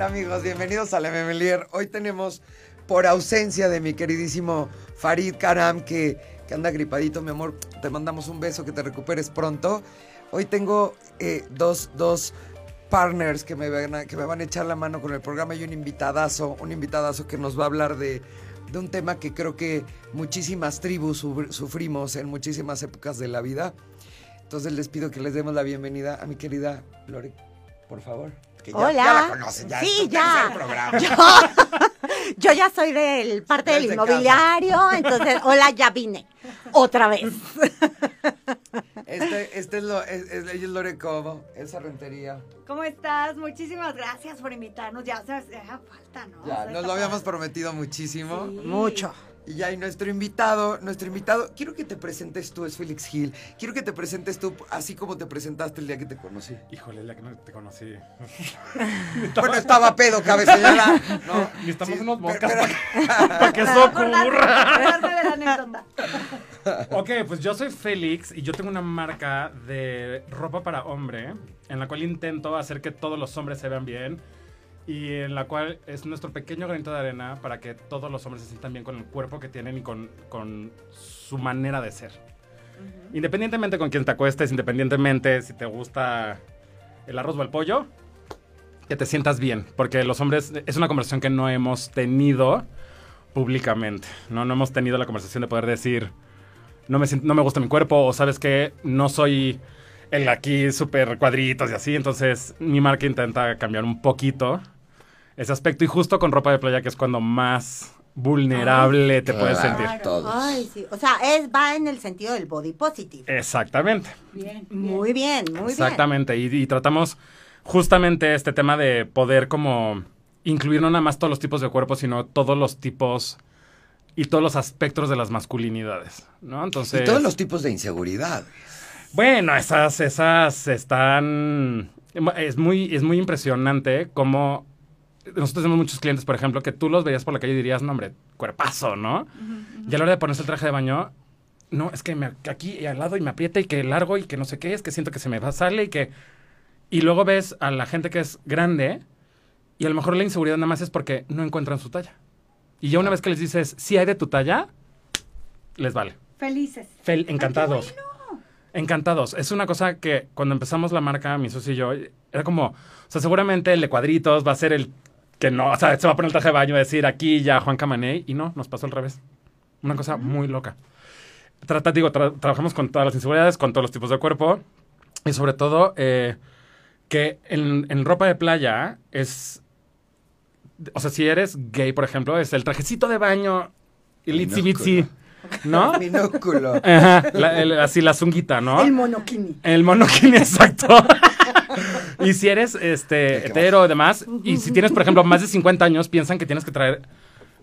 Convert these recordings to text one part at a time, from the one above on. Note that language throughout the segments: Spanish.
amigos? Bienvenidos a La Memelier. Hoy tenemos, por ausencia de mi queridísimo Farid Karam, que, que anda gripadito, mi amor, te mandamos un beso, que te recuperes pronto. Hoy tengo eh, dos, dos partners que me, van a, que me van a echar la mano con el programa y un invitadazo, un invitadazo que nos va a hablar de, de un tema que creo que muchísimas tribus sufr- sufrimos en muchísimas épocas de la vida. Entonces les pido que les demos la bienvenida a mi querida Lore, por favor. Que ya, Hola. ya la conocen, ya Sí, ya. programa. Yo, yo ya soy del parte del inmobiliario, entonces, hola, ya vine. Otra vez. Este, este es lo, es, es- es Lore Cobo, esa rentería. ¿Cómo estás? Muchísimas gracias por invitarnos. Ya, sabes, ya falta, ¿no? O Ya, sea, nos lo habíamos prometido muchísimo. Sí. Mucho. Y ya, y nuestro invitado, nuestro invitado, quiero que te presentes tú, es Félix Gil. Quiero que te presentes tú así como te presentaste el día que te conocí. Híjole, la que no te conocí. Bueno, estaba pedo, cabecera. No, Necesitamos sí, unos bocas pero- para que Para eso ocurra. de la anécdota. Ok, pues yo soy Félix y yo tengo una marca de ropa para hombre en la cual intento hacer que todos los hombres se vean bien y en la cual es nuestro pequeño granito de arena para que todos los hombres se sientan bien con el cuerpo que tienen y con, con su manera de ser. Independientemente con quién te acuestes, independientemente si te gusta el arroz o el pollo, que te sientas bien, porque los hombres es una conversación que no hemos tenido públicamente, ¿no? No hemos tenido la conversación de poder decir, no me, no me gusta mi cuerpo, o sabes que no soy el aquí súper cuadritos y así, entonces mi marca intenta cambiar un poquito ese aspecto y justo con ropa de playa que es cuando más vulnerable te puedes Claro, sentir. todos. Ay, sí. O sea, es, va en el sentido del body positive. Exactamente. Bien. Muy bien, muy Exactamente, y, y tratamos justamente este tema de poder como incluir no nada más todos los tipos de cuerpo, sino todos los tipos y todos los aspectos de las masculinidades, ¿no? Entonces... Y todos los tipos de inseguridad. Bueno, esas, esas están... Es muy, es muy impresionante cómo... Nosotros tenemos muchos clientes, por ejemplo, que tú los veías por la calle y dirías, no, hombre, cuerpazo, ¿no? Y a la hora de ponerse el traje de baño, no, es que me, aquí y al lado y me aprieta y que largo y que no sé qué, es que siento que se me va, sale y que... Y luego ves a la gente que es grande y a lo mejor la inseguridad nada más es porque no encuentran su talla. Y ya una vez que les dices, sí hay de tu talla, les vale. Felices. Fel- encantados. Encantados. Es una cosa que cuando empezamos la marca, mi socio y yo, era como, o sea, seguramente el de cuadritos va a ser el que no, o sea, se va a poner el traje de baño y decir aquí ya Juan Camané, y no, nos pasó al revés. Una cosa muy loca. Trata, digo, tra- trabajamos con todas las inseguridades, con todos los tipos de cuerpo, y sobre todo eh, que en, en ropa de playa es, o sea, si eres gay, por ejemplo, es el trajecito de baño, el itsy bitsy, ¿no? Minúsculo. Ajá, la- el- así la zunguita, ¿no? El monokini. El monokini, exacto. Y si eres este hetero y demás, y si tienes, por ejemplo, más de 50 años, piensan que tienes que traer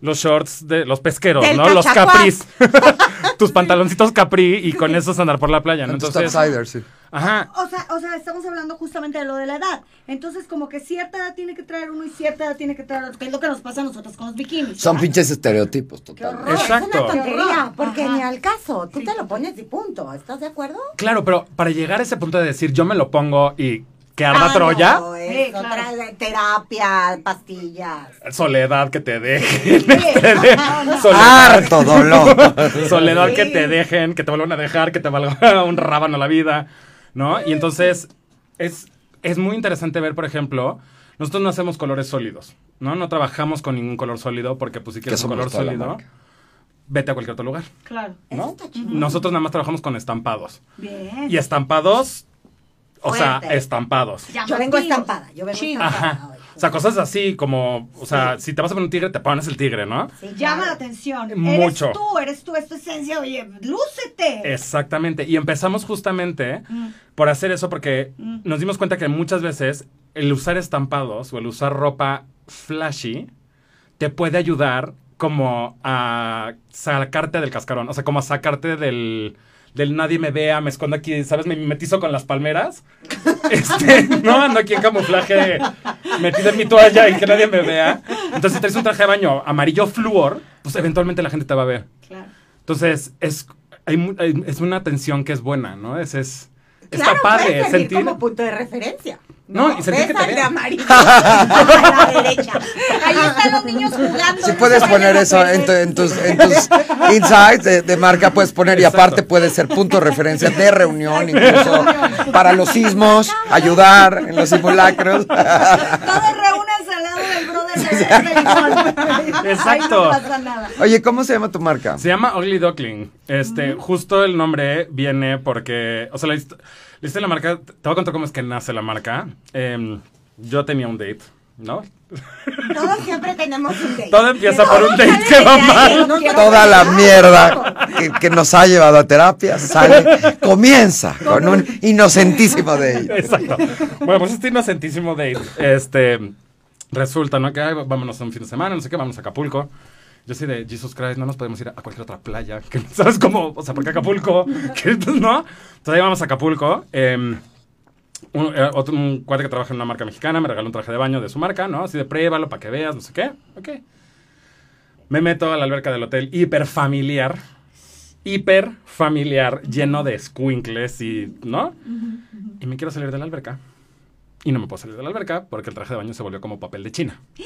los shorts de los pesqueros, Del ¿no? Los capris. Tus pantaloncitos capri y con esos andar por la playa, ¿no? Entonces, Topsiders, sí. ajá. O sea, o sea, estamos hablando justamente de lo de la edad. Entonces, como que cierta edad tiene que traer uno y cierta edad tiene que traer otro, que es lo que nos pasa a nosotros con los bikinis. Son ¿verdad? pinches estereotipos, total. Exacto. Es una tontería, porque Ajá. ni al caso. Tú Sí, te lo pones y punto. ¿Estás de acuerdo? Claro, pero para llegar a ese punto de decir yo me lo pongo y que arda Ah, Troya, no, Sí, es claro. otra de- terapia, pastillas. soledad que te dejen. Sí, no, no. soledad. Harto dolor. Soledad Sí. que te dejen, que te vuelvan a dejar, que te valga un rábano la vida, ¿no? Y entonces es, es muy interesante ver, por ejemplo, nosotros no hacemos colores sólidos, ¿no? No trabajamos con ningún color sólido porque pues si Que quieres un color sólido, vete a cualquier otro lugar, Claro. ¿no? Nosotros nada más trabajamos con estampados. Bien. Y estampados, o sea, estampados. Yo vengo estampada, yo vengo Sí. estampada. Ajá. O sea, cosas así como, o sea, si te vas a poner un tigre, te pones el tigre, ¿no? Sí, Llama claro. la atención. Mucho. Eres tú, eres tú, es tu esencia. Oye, lúcete. Exactamente. Y empezamos justamente Mm. por hacer eso porque Mm. nos dimos cuenta que muchas veces el usar estampados o el usar ropa flashy te puede ayudar como a sacarte del cascarón, o sea, como a sacarte del, del nadie me vea, me escondo aquí, ¿sabes? Me metizo con las palmeras. Este, no, ando aquí en camuflaje, metido en mi toalla y que nadie me vea. Entonces, si traes un traje de baño amarillo flúor, pues eventualmente la gente te va a ver. Claro. Entonces, es, hay- es una tensión que es buena, ¿no? Es, es, está Claro, padre puede sentir. como punto de referencia. No, y sentir que te amarillo a la derecha. Ahí están los niños jugando. Si no puedes poner eso en, tu- en tus, en tus insights de, de marca, puedes poner y aparte puede ser punto de referencia de reunión, incluso para los sismos, ayudar en los simulacros. Todos reúnanse al lado del brother de Limón. Exacto. Ahí no pasa nada. Oye, ¿cómo se llama tu marca? Se llama Ugly Duckling. Este, justo el nombre viene porque, o sea, la, la historia de la marca, te voy a contar cómo es que nace la marca. Em, yo tenía un date, ¿no? Todos siempre tenemos un date. Todo empieza por un date que va mal. no Toda la mierda que, que nos ha llevado a terapia sale, comienza con un inocentísimo ellos. Exacto. Bueno, pues este inocentísimo date, este, resulta, ¿no? Que ay, vámonos a un fin de semana, no sé qué, vamos a Acapulco. Yo así de, Jesus Christ, no nos podemos ir a cualquier otra playa. Que, ¿Sabes cómo? O sea, porque Acapulco, que, pues, ¿no? Entonces ahí vamos a Acapulco. em, un, eh, otro, un cuate que trabaja en una marca mexicana me regaló un traje de baño de su marca, ¿no? Así de pruébalo para que veas, no sé qué. Ok. Me meto a la alberca del hotel hiper familiar. Hiper familiar, lleno de squinkles y, ¿no? Y me quiero salir de la alberca. Y no me puedo salir de la alberca porque el traje de baño se volvió como papel de China.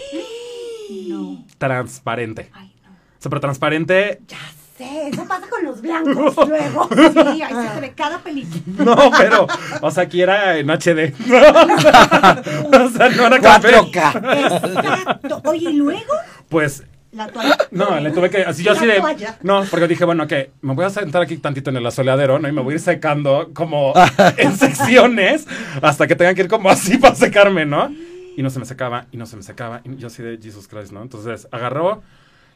No. Transparente. Ay, no. Súper transparente. Ya sé, eso pasa con los blancos luego. Sí, ahí se ve cada película. No, pero, o sea, aquí era en HD. o sea, no era café. 4K. Exacto. Oye, ¿y luego? Pues, La toalla. no, le tuve que, así yo La así de, toalla. no, porque dije, bueno, que me voy a sentar aquí tantito en el asoleadero, ¿no? Y me voy a ir secando como en secciones hasta que tengan que ir como así para secarme, ¿no? Y no se me secaba, y no se me secaba, y yo así de Jesus Christ, ¿no? Entonces, agarró,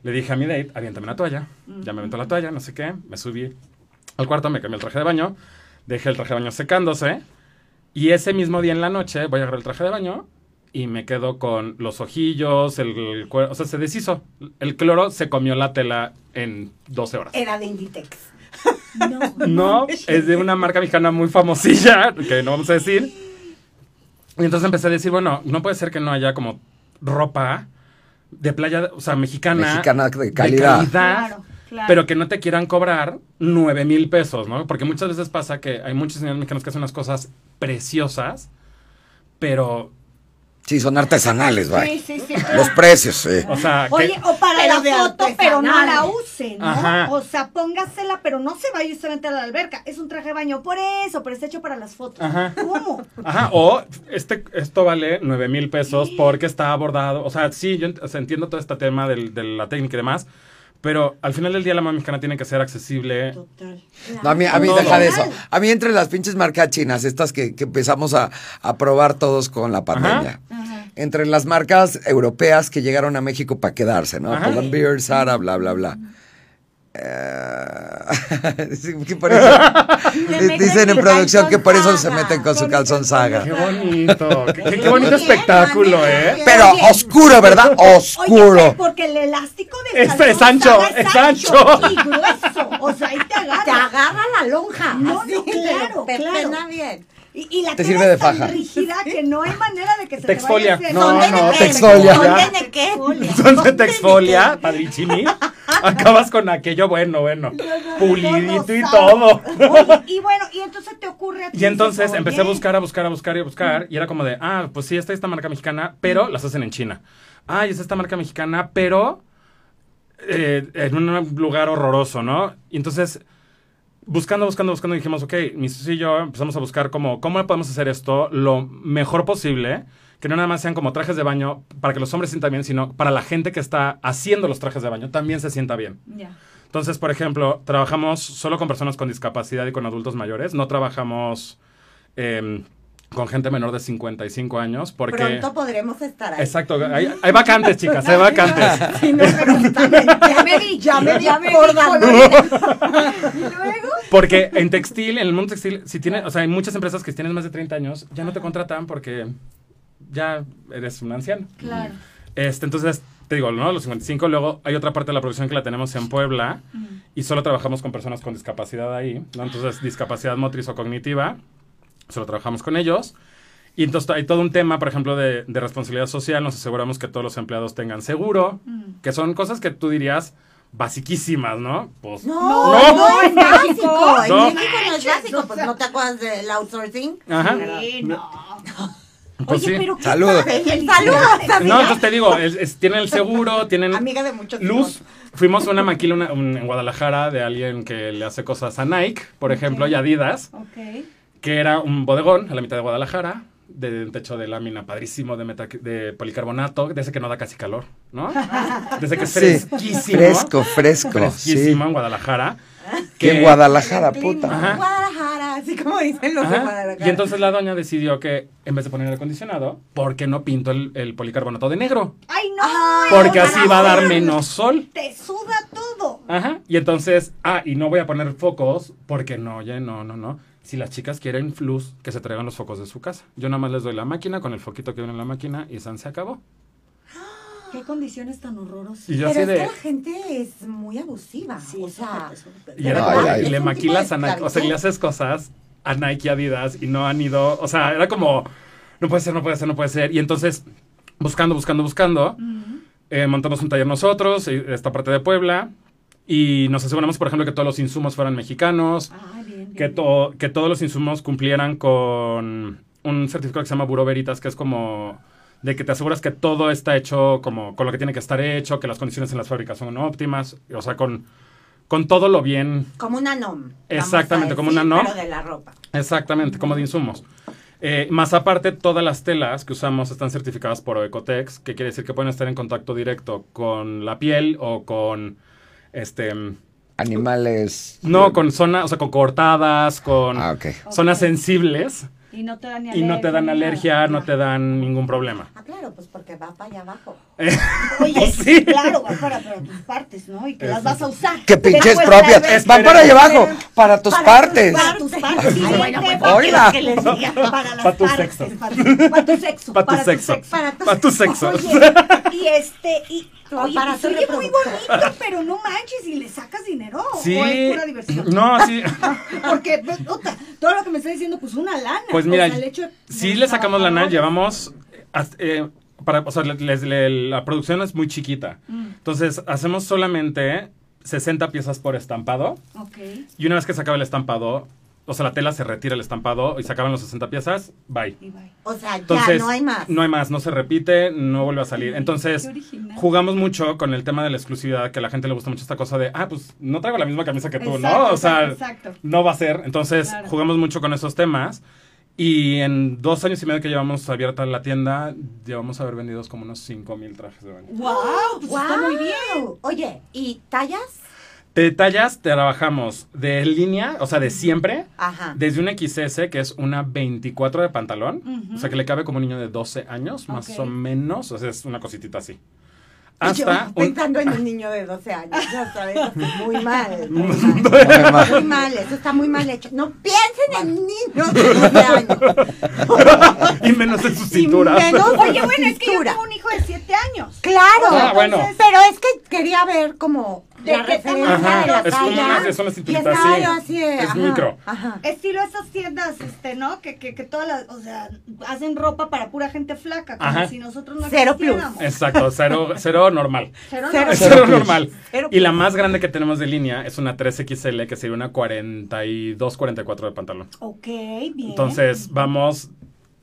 le dije a mi date, aviéntame una toalla, ya me aventó la toalla, no sé qué, me subí al cuarto, me cambié el traje de baño, dejé el traje de baño secándose, y ese mismo día en la noche voy a agarrar el traje de baño y me quedo con los ojillos, el, el cuero, o sea, se deshizo. El cloro se comió la tela en 12 horas. Era de Inditex. No. No, es de una marca mexicana muy famosilla, que no vamos a decir. Y entonces empecé a decir, bueno, no puede ser que no haya como ropa de playa, o sea, mexicana. Mexicana de calidad. Claro, claro. Pero que no te quieran cobrar nueve mil pesos, ¿no? Porque muchas veces pasa que hay muchos señores mexicanos que hacen unas cosas preciosas, pero, Sí, son artesanales, Sí, güey. sí, sí. Los precios, sí. o sea, que- Oye, o para Pero la foto, pero no la use, ¿no? Ajá. O sea, póngasela, pero no se vaya justamente a la alberca. Es un traje de baño por eso, pero está hecho para las fotos. Ajá. ¿Cómo? Ajá, o este, esto vale nueve mil pesos porque está abordado. O sea, sí, yo entiendo todo este tema del- de la técnica y demás, pero al final del día la mexicana tiene que ser accesible. Total. No, a mí, a mí Todo. deja de eso. A mí entre las pinches marcas chinas, estas que, que empezamos a, a probar todos con la pandemia. Ajá. Entre las marcas europeas que llegaron a México para quedarse, ¿no? Ajá. Pull&Bear, Sara, bla, bla, bla. Eh, sí, que por eso- meten dicen en producción que por eso calzón se meten con su calzón saga. Qué bonito, qué, bonito espectáculo, ¿eh? Pero Oye. oscuro, ¿verdad? Oye, Oscuro. porque el elástico de Es- es ancho, es ancho. Y grueso. O sea, ahí te agarra. Te agarra la lonja. No, así no, claro, te claro. pena bien. Y, y la Te sirve de tan faja. rígida que no hay manera de que se Te te exfolia. hacer. No, ¿Son de no, qué? te exfolia. ¿Son de qué? Son de texfolia, padrichini. Acabas con aquello bueno, bueno. Pulidito y todo. Oye, y bueno, y entonces te ocurre a ti. Y entonces dices, empecé a oye, buscar, a buscar, a buscar y a buscar. Y era como de, ah, pues sí, esta es esta marca mexicana, pero las hacen en China. Ah, y es esta marca mexicana, pero eh, en un lugar horroroso, ¿no? Y entonces, buscando, buscando, buscando, dijimos, ok, mi socio y yo empezamos a buscar como, ¿cómo podemos hacer esto lo mejor posible? Que no nada más sean como trajes de baño para que los hombres sientan bien, sino para la gente que está haciendo los trajes de baño también se sienta bien. Ya. Entonces, por ejemplo, trabajamos solo con personas con discapacidad y con adultos mayores. No trabajamos em, con gente menor de 55 años porque... Pronto podremos estar ahí. Exacto, hay, hay vacantes, chicas, hay vacantes. Si no me gustan, Ya me vi, ya me ya me Y luego, Porque en textil, en el mundo textil, si tiene, o sea, hay muchas empresas que si tienes más de 30 años ya no te contratan porque ya eres un anciano. claro. Este, entonces, te digo, ¿no? Los 55, luego hay otra parte de la producción que la tenemos en Puebla y solo trabajamos con personas con discapacidad ahí, ¿no? Entonces, discapacidad motriz o cognitiva, solo trabajamos con ellos. Y entonces hay todo un tema, por ejemplo, de, de responsabilidad social, nos aseguramos que todos los empleados tengan seguro, que son cosas que tú dirías, basiquísimas, ¿no? Pues No, No. no, es básico. En No. México no es básico, pues no te acuerdas del outsourcing. Ajá. Sí, no. Pues Oye, sí. pero qué Saludos. Saludos. No, entonces te digo, es- es- tienen el seguro, tienen Amiga de muchos luz. Fuimos a una maquila una- un- en Guadalajara de alguien que le hace cosas a Nike, por ejemplo, y Adidas, Ok. Que era un bodegón a la mitad de Guadalajara, de un techo de lámina padrísimo de, meta- de policarbonato, de ese que no da casi calor, ¿no? De ese que es Sí, fresquísimo. fresco, fresco. Sí. Fresquísimo en Guadalajara. Que en Guadalajara, puta. Ajá. Guadalajara, así como dicen los de. Guadalajara. Y entonces la doña decidió que en vez de poner aire acondicionado, ¿por qué no pinto el, el policarbonato de negro? Ay, no. Ay, Porque así va a dar no. menos sol. Te suda todo. Ajá. Y entonces, ah, y no voy a poner focos porque no, oye, no, no, no. Si las chicas quieren luz, que se traigan los focos de su casa. Yo nada más les doy la máquina con el foquito que viene en la máquina y San se acabó. Qué condiciones tan horrorosas. Y yo Pero así es que de... la gente es muy abusiva. Sí, o sea. Y era Ay, como, ay. y le maquilas a Nike, o sea, y le haces cosas a Nike y Adidas y no han ido, o sea, era como, no puede ser, no puede ser, no puede ser. Y entonces, buscando, buscando, buscando, eh, montamos un taller nosotros, eh, esta parte de Puebla, y nos aseguramos, por ejemplo, que todos los insumos fueran mexicanos, Ay, bien, bien. que, to- que todos los insumos cumplieran con un certificado que se llama Buró Veritas, que es como de que te aseguras que todo está hecho como con lo que tiene que estar hecho, que las condiciones en las fábricas son óptimas, o sea, con, con todo lo bien como una NOM. Exactamente, como una NOM. Pero de la ropa. Exactamente, como de insumos. Eh, más aparte, todas las telas que usamos están certificadas por Ecotex, que quiere decir que pueden estar en contacto directo con la piel o con este Animales. no con zonas, o sea, con cortadas, con Ah, zonas sensibles Y no te dan ni y no te dan alergia, no te dan ningún problema. Ah, claro, pues porque va para allá abajo. Oye, Pues sí. claro, va para, para tus partes, ¿no? Y que las vas a usar. ¡Qué pinches propias! Van para allá abajo, para tus Para partes. Para tus partes. Sí, Bueno, gente, Oiga. que les diga, Para las Pa' tu partes, sexo. Para tu, para tu sexo. Pa' tu sexo. Para Pa' tu sexo. Oye, y este, y, Tu oye, aparato pues, oye muy bonito, pero no manches, y le sacas dinero. Sí. O es pura diversión. No, sí. Porque, pues, puta, todo lo que me está diciendo, pues una lana. Pues O mira, sea, el hecho de- sí de le sacamos lana, llevamos eh, para, o sea, le- les- le- la producción es muy chiquita. Mm. Entonces, hacemos solamente 60 piezas por estampado Ok. y una vez que se acaba el estampado, o sea, la tela se retira el estampado y se acaban los 60 piezas, bye. Y bye. O sea, Entonces, ya no hay más. No hay más, no se repite, no vuelve a salir. Entonces, jugamos mucho con el tema de la exclusividad, que a la gente le gusta mucho esta cosa de, ah, pues no traigo la misma camisa que tú, Exacto, ¿no? O sea, exacto, no va a ser. Entonces, Claro. jugamos mucho con esos temas. Y en dos años y medio que llevamos abierta la tienda, llevamos a haber vendido como unos 5 mil trajes de baño. ¡Wow! Pues está muy bien. Oye, ¿y tallas? De tallas trabajamos de línea, o sea, de siempre, Ajá. desde una XS, que es una 24 de pantalón, Ujú. o sea, que le cabe como un niño de 12 años, más Ok. o menos, o sea, es una cositita así. Yo Hasta un... pensando en un niño de 12 años, ya sabes, muy mal. Muy mal. Muy mal. Muy mal, eso está muy mal hecho. No piensen en niños de 12 años. y menos en su Y cintura. menos Oye, bueno, es que yo tengo un hijo de 7 años. Claro. Ah, bueno. Pero es que quería ver como ¿De la referencia de la es como una- son las así. Es ajá, micro. Ajá. Estilo esas tiendas, este, ¿no? Que, que, que todas las, o sea, hacen ropa para pura gente flaca, como Ajá. si nosotros no Cero plus. Exacto, cero, cero normal. Cero, Cero normal. Cero Y la más grande que tenemos de línea es una 3XL, que sería una 42, 44 de pantalón. Ok, bien. Entonces, vamos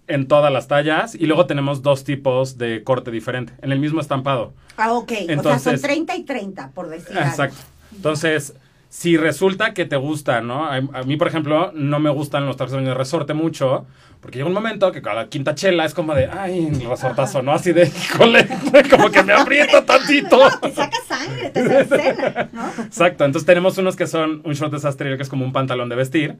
en todas las tallas y luego tenemos dos tipos de corte diferente, en el mismo estampado. Ah, ok. o sea, son Entonces- 30 y 30, por decir algo. Exacto. Entonces, si resulta que te gusta, ¿no? A, a mí, por ejemplo, no me gustan los trajes de resorte mucho, porque llega un momento que cada quinta chela es como de, ay, el resortazo, ¿no? Así de, híjole, como que me aprieta tantito. Te saca sangre, te hace escena, ¿no? Exacto, entonces tenemos unos que son un short de sastrería que es como un pantalón de vestir,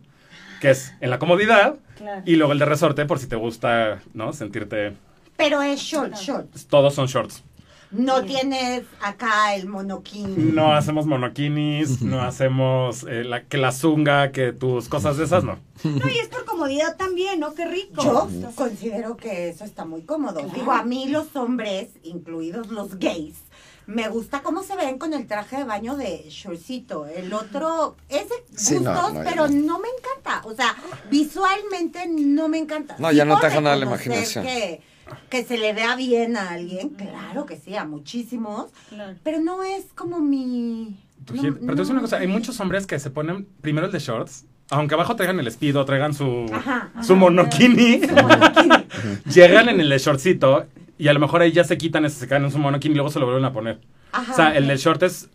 que es en la comodidad, Claro. y luego el de resorte por si te gusta, ¿no? Sentirte... Pero es short, short. Todos son shorts. No tienes acá el monoquín. No hacemos monokinis, no hacemos eh, la, que la zunga, que tus cosas de esas, no. No, y es por comodidad también, ¿no? Qué rico. Yo considero que eso está muy cómodo. Claro. Digo, a mí los hombres, incluidos los gays, me gusta cómo se ven con el traje de baño de shortcito. El otro es de Sí, gustos, no, no, pero no. no me encanta. O sea, visualmente no me encanta. No, ya no te deja nada la imaginación. Que que se le vea bien a alguien, claro que sí, a muchísimos, Claro. pero no es como mi... Tu no-. Pero te voy una cosa, hay muchos hombres que se ponen primero el de shorts, aunque abajo traigan el speedo, traigan su, Ajá, su monokini, Su monokini. llegan en el de shortcito y a lo mejor ahí ya se quitan ese, se caen en su monokini y luego se lo vuelven a poner. Ajá. O sea, el de short es,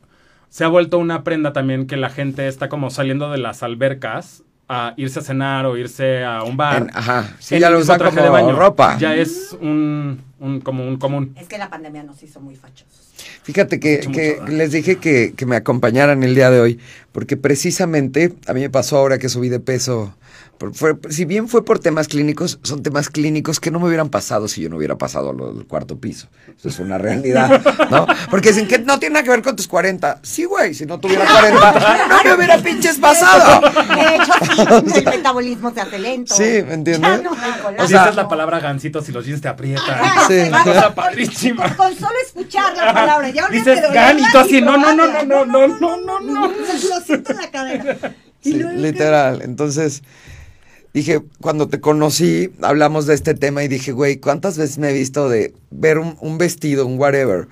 se ha vuelto una prenda también que la gente está como saliendo de las albercas a irse a cenar o irse a un bar. En- ajá, sí, en ya lo usan como de baño. ropa. Ya es un, un como un común. Es que la pandemia nos hizo muy fachosos. Fíjate que, que mucho les dije que, que me acompañaran el día de hoy, porque precisamente a mí me pasó ahora que subí de peso. Fue- si bien fue por temas clínicos, son temas clínicos que no me hubieran pasado si yo no hubiera pasado lo del cuarto piso. Eso es una realidad, ¿no? Porque dicen que no tiene nada que ver con tus 40. Sí, güey, si no tuviera 40, no me hubiera pinches pasado. De hecho, sí, el metabolismo se hace lento. Sí, ¿me entiendes? No O sea, es la palabra gancitos y los jeans te aprietan. Ajá, Sí. Cosa padrísima. Con, con solo escuchar la palabra, ya olvídate Dices de gan y tú así, no, no, no, probarla. no, no, no, no, no, no. Lo siento en la cadera. Sí, literal. Entonces, dije, cuando te conocí, hablamos de este tema y dije, güey, ¿cuántas veces me he visto de ver un, un vestido, un whatever,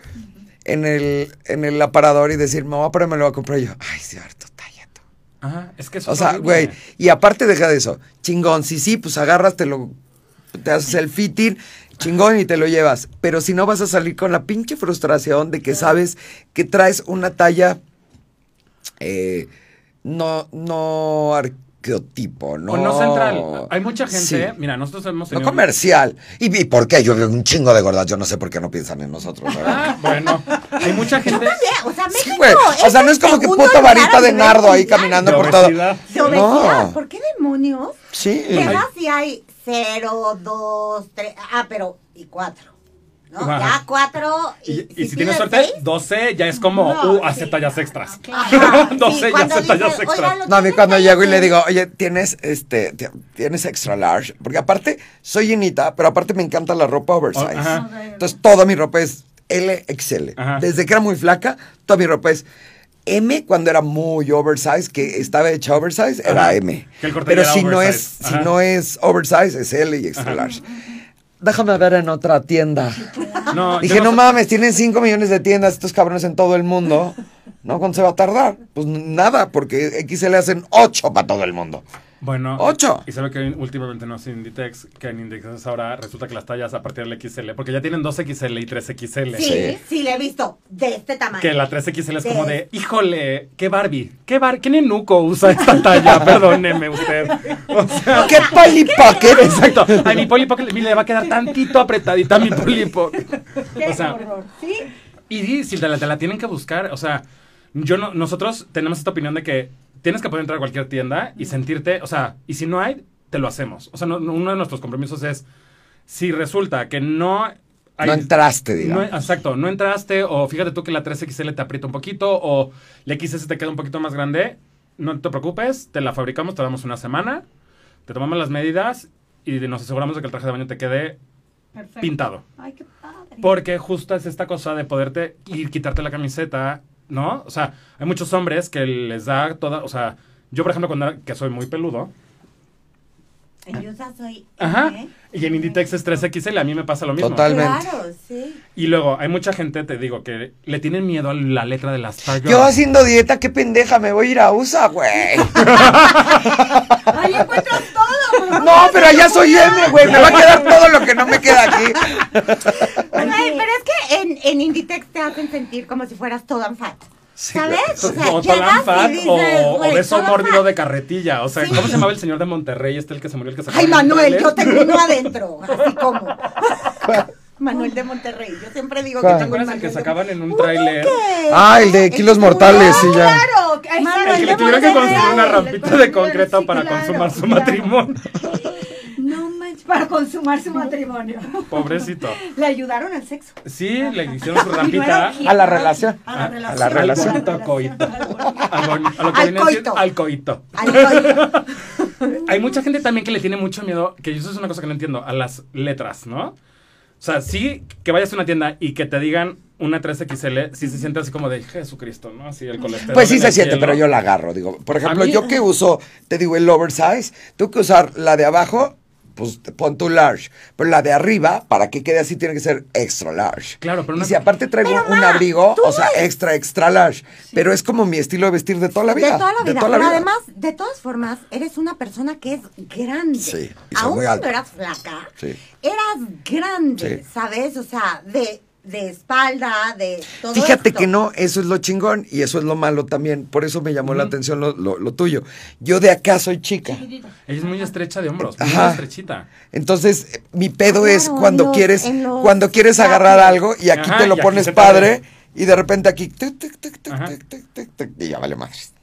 en el, en el aparador y decir, me voy a me lo voy a comprar? Y yo, ay, cierto, talla tú". Ajá, es que eso O sea, güey, y aparte deja de eso, chingón, si sí, pues agarras, te lo, te haces el fitting, chingón y te lo llevas. Pero si no vas a salir con la pinche frustración de que sabes que traes una talla eh, no, no arqueotipo, no. O no central. Hay mucha gente, Sí. mira, nosotros hemos No tenido... comercial. ¿Y, y por qué? Yo veo un chingo de gordas, yo no sé por qué no piensan en nosotros. ¿verdad? Ah, bueno, hay mucha gente... También, o sea, México Sí, güey. O sea, no es como que puta varita de nardo ahí caminando por todo. No. ¿Por qué demonios? Sí. Llegas y hay cero, dos, tres, ah, pero y cuatro. ¿No? Ajá. Ya cuatro. Y, Y, y si tienes suerte, seis, 12 ya es como, No, uh, hace sí. tallas extras. Ajá, sí, 12 ya hace tallas extras. "Oiga, lo No, a mí cuando llego y le así". digo, oye, tienes este, ti- tienes extra large. Porque aparte, soy llenita, pero aparte me encanta la ropa oversize. Oh, ajá. Entonces, toda mi ropa es LXL. Ajá. Desde que era muy flaca, toda mi ropa es M cuando era muy oversize, que estaba hecha oversize, era Ajá. M. Pero si no es, oversize. si no es oversize, es L y extra Ajá. large. Déjame ver en otra tienda. No, Dije, yo no mames, tienen 5 millones de tiendas estos cabrones en todo el mundo. ¿No? ¿Cuánto se va a tardar? Pues nada, porque XL hacen 8 para todo el mundo. Bueno, Ocho. Y sabe que últimamente no es Inditex, que en Inditex ahora resulta que las tallas a partir del XL, porque ya tienen 2XL y 3XL. Sí, Sí. sí, le he visto. De este tamaño. Que la 3XL es como De- de, híjole, qué Barbie, qué Bar ¿qué nenuco usa esta talla? Perdóneme usted. O sea, ¡Qué Polly Pocket! exacto. A mi Polly Pocket le va a quedar tantito apretadita a mi Polly Pocket. Qué O sea, horror. ¿Sí? Y sí, si te la, te la tienen que buscar, o sea, yo no, nosotros tenemos esta opinión de que tienes que poder entrar a cualquier tienda y sentirte, o sea, y si no hay, te lo hacemos. O sea, no- no- uno de nuestros compromisos es, si resulta que no... hay- No entraste, no- digamos. exacto, no entraste, o fíjate tú que la 3XL te aprieta un poquito, o la XS te queda un poquito más grande, no te preocupes, te la fabricamos, te damos una semana, te tomamos las medidas y nos aseguramos de que el traje de baño te quede Perfecto. pintado. Ay, qué padre. Porque justo es esta cosa de poderte ir, quitarte la camiseta, ¿no? O sea, hay muchos hombres que les da toda, o sea, yo por ejemplo cuando era- que soy muy peludo, Yo ya soy. ajá, ¿eh? y en Inditex es 3XL, a mí me pasa lo mismo. Totalmente. Claro, sí. Y luego hay mucha gente, te digo, que le tienen miedo a la letra de las tallas. Yo haciendo dieta, qué pendeja, me voy a ir a USA, güey. Ahí encuentras todo. güey. No, pero allá soy M, güey. Me va a quedar todo lo que no me queda aquí. Ay, pero es que en, en Inditex te hacen sentir como si fueras todo and fat. Sí, ¿Sabes? O sea, o llegas Fat y dices, o, o beso mórbido Fat. de carretilla. O sea, Sí. ¿cómo se llamaba el señor de Monterrey? Este el que se murió, el que sacaba Ay, el Manuel, yo tengo uno adentro, así como. Manuel de Monterrey. Yo siempre digo ¿Cuál? que ¿Te tengo el acuerdas el que Manuel de- sacaban en un tráiler? que- Ah, el de kilos mortales, sí, ya. Claro, Manuel, El que le tuvieron que construir una El rampita de concreto sí, para claro, consumar su claro. matrimonio. No para consumar su matrimonio. Pobrecito. Le ayudaron al sexo. Sí, le hicieron su no rampita. orgía, A la relación. A la A- relación. a la relación. a la Bonito coito. Al bon- a lo que Al viene siendo- coito. al coito. Hay mucha gente también que le tiene mucho miedo, que eso es una cosa que no entiendo, a las letras, ¿no? O sea, sí que vayas a una tienda y que te digan una 3XL, sí se siente así como de Jesucristo, ¿no? Así el colesterol. Pues sí se siente, cielo. pero yo la agarro. Digo, por ejemplo, mí- yo que uso, te digo, el oversize, tengo que usar la de abajo pues te pon tu large. Pero la de arriba, para que quede así, tiene que ser extra large. Claro, pero Y una- si aparte traigo Pero, un ma, abrigo, o sea, es- extra, extra large. Pero es como mi estilo de vestir de toda la vida. De toda la vida. toda la Pero vida. además, de todas formas, eres una persona que es grande. Sí, y soy Aún muy cuando eras flaca, Sí. eras grande, Sí. ¿sabes? O sea, de, de espalda, de todo Fíjate esto. que no, eso es lo chingón y eso es lo malo también. Por eso me llamó la atención lo, lo- lo tuyo. Yo de acá soy chica. Ella es muy estrecha de hombros, muy Ajá. estrechita. Entonces, mi pedo es cuando los- quieres, cuando quieres agarrar algo y aquí Ajá, te lo pones padre padre. y de repente aquí tic, tic, tic, tic, Ajá. tic, tic, tic, tic, y ya vale madres.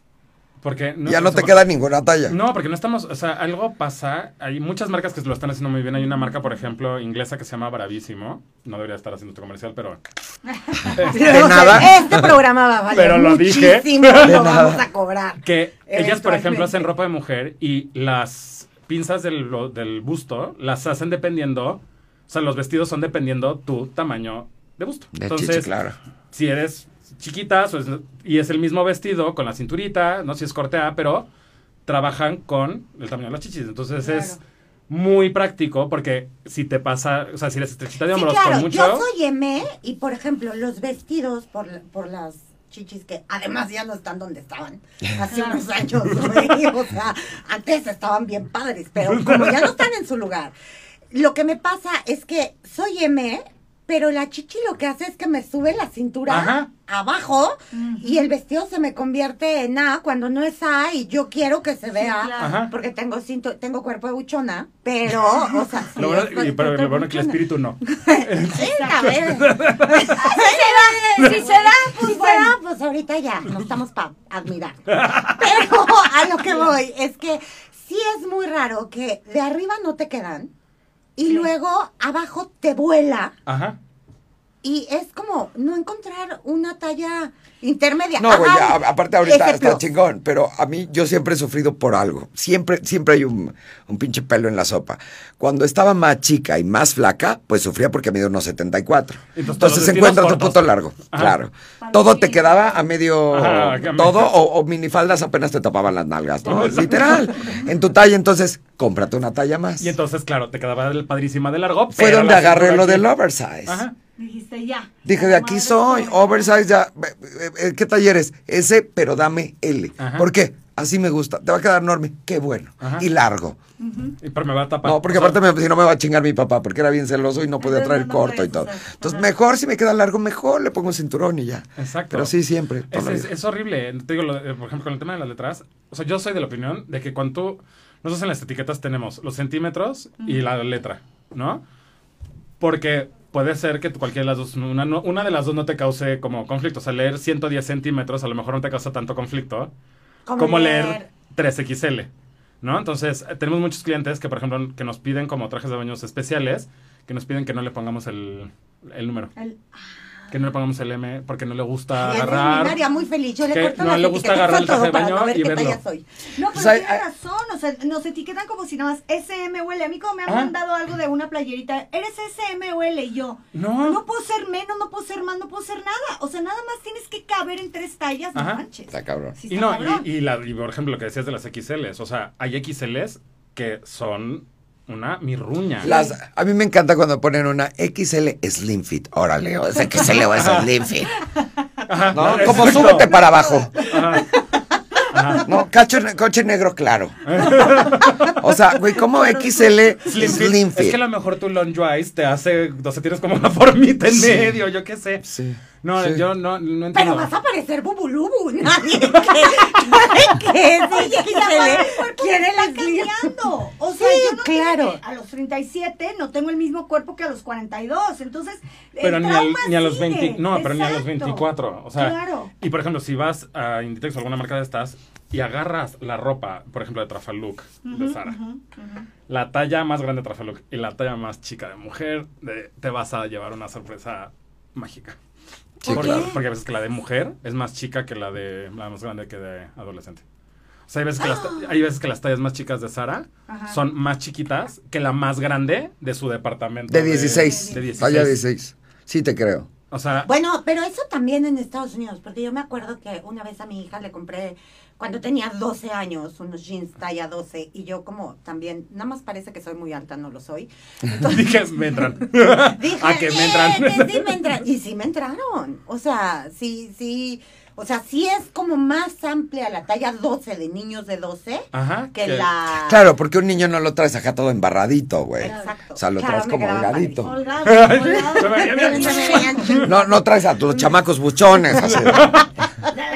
Porque ya no te queda ninguna talla. No, porque no estamos, o sea, algo pasa, hay muchas marcas que lo están haciendo muy bien, hay una marca, por ejemplo, inglesa que se llama Bravísimo, no debería estar haciendo tu comercial, pero... O sea, nada. Este programa va a valer Pero lo dije. muchísimo, De lo nada. vamos a cobrar. Que ellas, por ejemplo, hacen ropa de mujer y las pinzas del, del busto las hacen dependiendo, o sea, los vestidos son dependiendo tu tamaño de busto. De Entonces, chichi, claro. si eres chiquita pues, y es el mismo vestido con la cinturita, no si es cortea, pero trabajan con el tamaño de las chichis. Entonces es muy práctico porque si te pasa, o sea, si eres estrechita de Sí, hombros claro, con mucho... yo soy M y, por ejemplo, los vestidos por, la- por las chichis que además ya no están donde estaban hace unos años, güey. O sea, antes estaban bien padres, pero como ya no están en su lugar. Lo que me pasa es que soy M, pero la chichi lo que hace es que me sube la cintura Ajá. abajo y el vestido se me convierte en A cuando no es A y yo quiero que se vea claro. Porque tengo cintu- tengo cuerpo de buchona, pero, o sea, sí, Lo bueno, y- pero lo bueno es que el espíritu no. Sí, a ver. Si se da, pues Si bueno. se da, pues ahorita ya, no estamos para admirar. Pero a lo que voy es que sí es muy raro que de arriba no te quedan y luego abajo te vuela Ajá. Y es como no encontrar una talla intermedia. No, güey, ya, aparte ahorita está chingón, pero a mí yo siempre he sufrido por algo. Siempre, siempre hay un, un pinche pelo en la sopa. Cuando estaba más chica y más flaca, pues sufría porque mido unos 74. Entonces, Entonces, vestidos encuentras tu puto largo, Ajá. claro. Todo te quedaba a medio, Ajá, todo, o, o minifaldas apenas te tapaban las nalgas, ¿no? Literal. En tu talla, entonces, cómprate una talla más. Y entonces, claro, te quedaba el padrísima de largo. Fue donde la agarré lo aquí- del oversize. Ajá. Dijiste ya. Dije, de aquí soy, oversize ya. eh, eh, ¿Qué taller es? Ese, pero dame L. Ajá. ¿Por qué? Así me gusta. Te va a quedar enorme. Qué bueno. Ajá. Y largo. Y pero me va a tapar. No, porque O sea, aparte me- si no me va a chingar mi papá, porque era bien celoso y no podía traer no corto y todo. usar. Entonces, Ajá. mejor si me queda largo, mejor le pongo cinturón y ya. Exacto. Pero sí, siempre. Es, horrible. Te digo, lo de- por ejemplo, con el tema de las letras. O sea, yo soy de la opinión de que cuando tú. Nosotros en las etiquetas tenemos los centímetros y la letra, ¿no? Porque puede ser que cualquiera de las dos, una, una de las dos no te cause como conflicto. O sea, leer 110 centímetros a lo mejor no te causa tanto conflicto como, leer 3XL, ¿no? Entonces, eh, tenemos muchos clientes que, por ejemplo, que nos piden como trajes de baños especiales, que nos piden que no le pongamos el, el número. El- Que no le pongamos el M porque no le gusta agarrar. Es muy feliz. Yo le corto no le gusta agarrar el traje de baño no y verlo. soy. No, pero tiene hay- razón, o sea, nos etiquetan como si nada más SM o L. A mí como me han Ah. mandado algo de una playerita, eres SM o L y yo. No. No puedo ser menos, no puedo ser más, no puedo ser nada. O sea, nada más tienes que caber en tres tallas, no Ajá. manches. Está cabrón. Sí Y no, cabrón. y, y la, y por ejemplo lo que decías de las XLs, o sea, hay XLs que son una mirruña. Las, a mí me encanta cuando ponen una XL Slim Fit. Órale, o es XL o es Slim Fit. Ajá, ¿No? exacto. Como súbete para abajo. Ajá. Ajá. No, cacho, coche negro claro. O sea, güey, ¿cómo XL Slim. Slim Fit? Es que a lo mejor tu eyes te hace, o sea, tienes como una formita en Sí. medio, yo qué sé. Sí. No, Sí. yo no, no Pero entiendo. vas a parecer bubulubu. Nadie que, que Oye, el cuerpo quiere está cambiando. O sea, Sí, yo no claro. tengo- a los 37 no tengo el mismo cuerpo que a los 42. Entonces, el Pero ni, al- trauma ni a los sigue. 20, no, pero ni a los Exacto. 24. O sea, Claro. y por ejemplo, si vas a Inditex o alguna marca de estas y agarras la ropa, por ejemplo, de Trafaluk, de Sara, la talla más grande de Trafaluk y la talla más chica de mujer, de- te vas a llevar una sorpresa mágica. Sí, porque, claro. porque a veces que la de mujer es más chica que la de la más grande que de adolescente. O sea, hay veces que las, hay veces que las tallas más chicas de Sara Ajá. son más chiquitas que la más grande de su departamento. De 16. De 16. Talla 16. Sí te creo. O sea, Bueno, pero eso también en Estados Unidos, porque yo me acuerdo que una vez a mi hija le compré, cuando tenía 12 años, unos jeans talla 12, y yo como también, nada más parece que soy muy alta, no lo soy. Entonces, dije, me entran. dije, a que me entran. "Eh, que sí me entran. Y sí me entraron. O sea, sí, sí. O sea, sí es como más amplia la talla 12 de niños de 12 Ajá. que que- la... Claro, porque un niño no lo traes acá todo embarradito, güey. Exacto. O sea, lo Claro, traes como holgadito. Holgado, holgado. No, no traes a los chamacos buchones. así.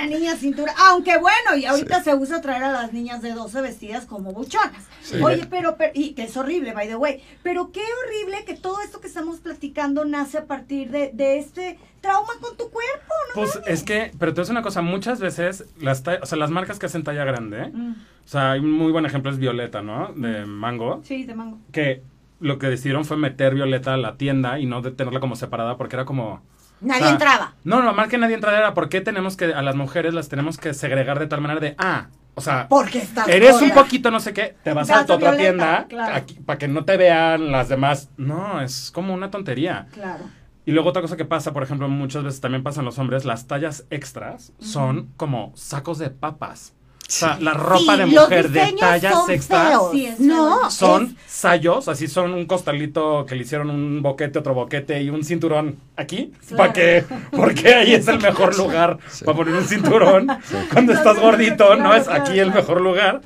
La niña cintura. Aunque bueno, y ahorita se usa traer a las niñas de 12 vestidas como buchonas. Oye, pero, pero- y que es horrible, by the way. Pero qué horrible que todo esto que estamos platicando nace a partir de, de este trauma con tu cuerpo, ¿no? Pues es que, pero te voy a decir una cosa, muchas veces las, o sea, las marcas que hacen talla grande, Mm. o sea, hay un muy buen ejemplo es Violeta, ¿no? De Mango, Sí, de mango. que lo que decidieron fue meter Violeta a la tienda y no de tenerla como separada porque era como... Nadie o sea, entraba. No, no, más que nadie entrara era por qué tenemos que, a las mujeres las tenemos que segregar de tal manera de, ah, o sea, Porque eres un poquito no sé qué, te vas a otra tienda claro. para que no te vean las demás. No, es como una tontería. Claro. Y luego otra cosa que pasa, por ejemplo, muchas veces también pasan los hombres, las tallas extras son como sacos de papas. O sea, la ropa Sí, de mujer de extras feos. Sí, no, son es- sayos, así son un costalito que le hicieron un boquete, otro boquete y un cinturón aquí. Claro. ¿Para qué? Porque ahí es el mejor lugar para poner un cinturón. Cuando estás gordito, no es claro, aquí el mejor lugar.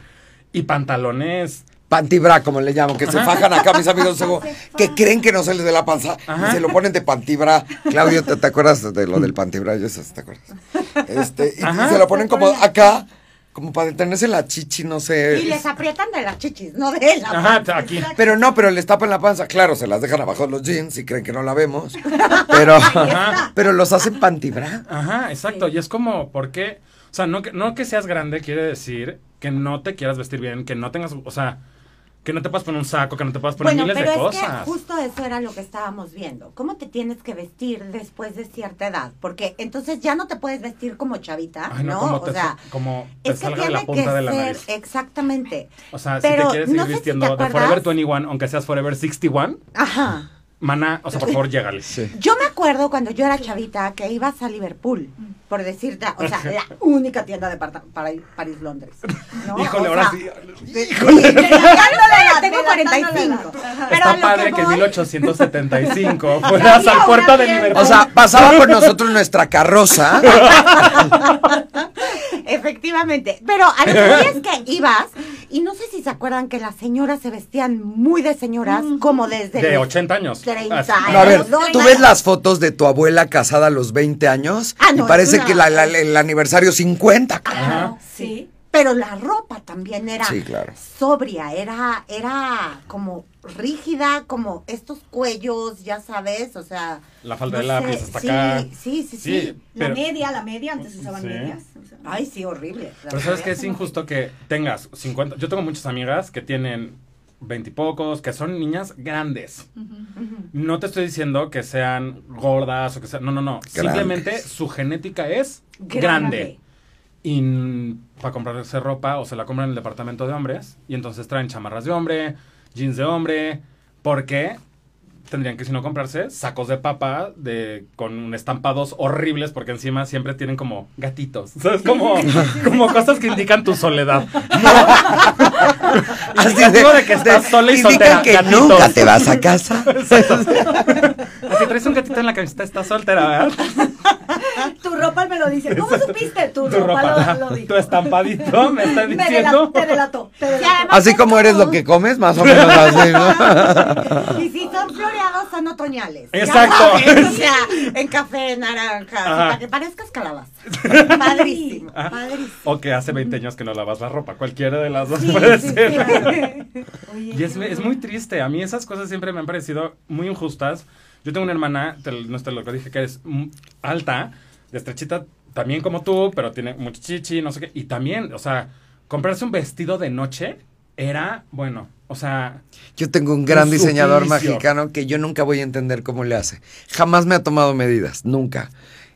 Y pantalones. Pantibra, como le llamo, que se fajan acá mis amigos que creen que no se les dé la panza Ajá. y se lo ponen de pantibra. Claudio, ¿te, te acuerdas de lo del pantibra? Yo sé si te acuerdas. Este, y, y Ajá. se lo ponen como acá, como para detenerse la chichi, no sé. Y les aprietan de las chichis, no de la Ajá, panza. aquí. Pero no, pero les tapan la panza. Claro, se las dejan abajo de los jeans y creen que no la vemos. Pero, pero los hacen pantibra. Ajá, exacto. Y es como, ¿por qué? O sea, no que, no que seas grande quiere decir que no te quieras vestir bien, que no tengas, o sea, que no te puedas poner un saco, que no te puedas poner Bueno, miles pero de es que cosas. justo eso era lo que estábamos viendo. ¿Cómo te tienes que vestir después de cierta edad? Porque entonces ya no te puedes vestir como chavita, Ay, no, ¿no? como o te, sea, como te es que salga de tiene la punta que de la ser nariz. exactamente. O sea, si pero te quieres no ir sé si te vistiendo de acuerdas. Forever 21, aunque seas Forever 61, Ajá. Mana, o sea, por favor, llégale. Yo me acuerdo cuando yo era chavita que ibas a Liverpool, por decirte, o sea, la única tienda de París-Londres. ¿no? Híjole, O ahora sea, sí. de- Híjole, tengo Delatando la 45. Pero a Está lo padre que en voy- 1875 fueras al puerto de Liverpool. O sea, pasaba por nosotros nuestra carroza. Efectivamente, pero a lo que voy es que ibas y no sé si se acuerdan que las señoras se vestían muy de señoras como desde de los 80 años. 30 Así. años. No, a ver, tú ves las fotos de tu abuela casada a los 20 años Ah, y no, parece es una- que la- la- el aniversario 50. Ajá. Sí. Pero la ropa también era Sí, claro. sobria, era, era como rígida, como estos cuellos, ya sabes, o sea. La falda no de lápiz sé, hasta sí, acá. Sí, sí, sí. Sí, La pero, media, la media, antes usaban Sí. medias. Ay, sí, horrible. pero sabes que es injusto que tengas 50. Yo tengo muchas amigas que tienen 20 y pocos, que son niñas grandes. No te estoy diciendo que sean gordas o que sean. No, no, no. Grandes. Simplemente su genética es grande. Grande. Y para comprarse ropa o se la compran en el departamento de hombres. Y entonces traen chamarras de hombre, jeans de hombre. Porque tendrían que, si no, comprarse sacos de papa de, con estampados horribles. Porque encima siempre tienen como gatitos. ¿Sabes? Como, como cosas que indican tu soledad. Indicativo de que estás sola y soltera. que gatitos. nunca te vas a casa. Así traes un gatito en la camiseta, estás soltera, ¿verdad? Tu ropa me lo dice. ¿Cómo supiste? Tu, Tu ropa, ropa, lo, lo dijo. tu estampadito, me estás Me diciendo. delató, te delató. Te Así como eres lo que comes, más o menos así, ¿no? Y si son floreados, son otoñales. Exacto. sabes, o sea, en café, naranja, para que parezcas calabaza. Padrísimo, Ajá. padrísimo. O que hace 20 años que no lavas la ropa. Cualquiera de las dos Sí, puede sí, ser. Oye, Y es, es muy triste. A mí esas cosas siempre me han parecido muy injustas. Yo tengo una hermana, te, no te lo dije, que es mm, alta, de estrechita, también como tú, pero tiene mucho chichi, no sé qué. Y también, o sea, comprarse un vestido de noche era, bueno, o sea, Yo tengo un gran Un diseñador suplicio. mexicano que yo nunca voy a entender cómo le hace. Jamás me ha tomado medidas, nunca.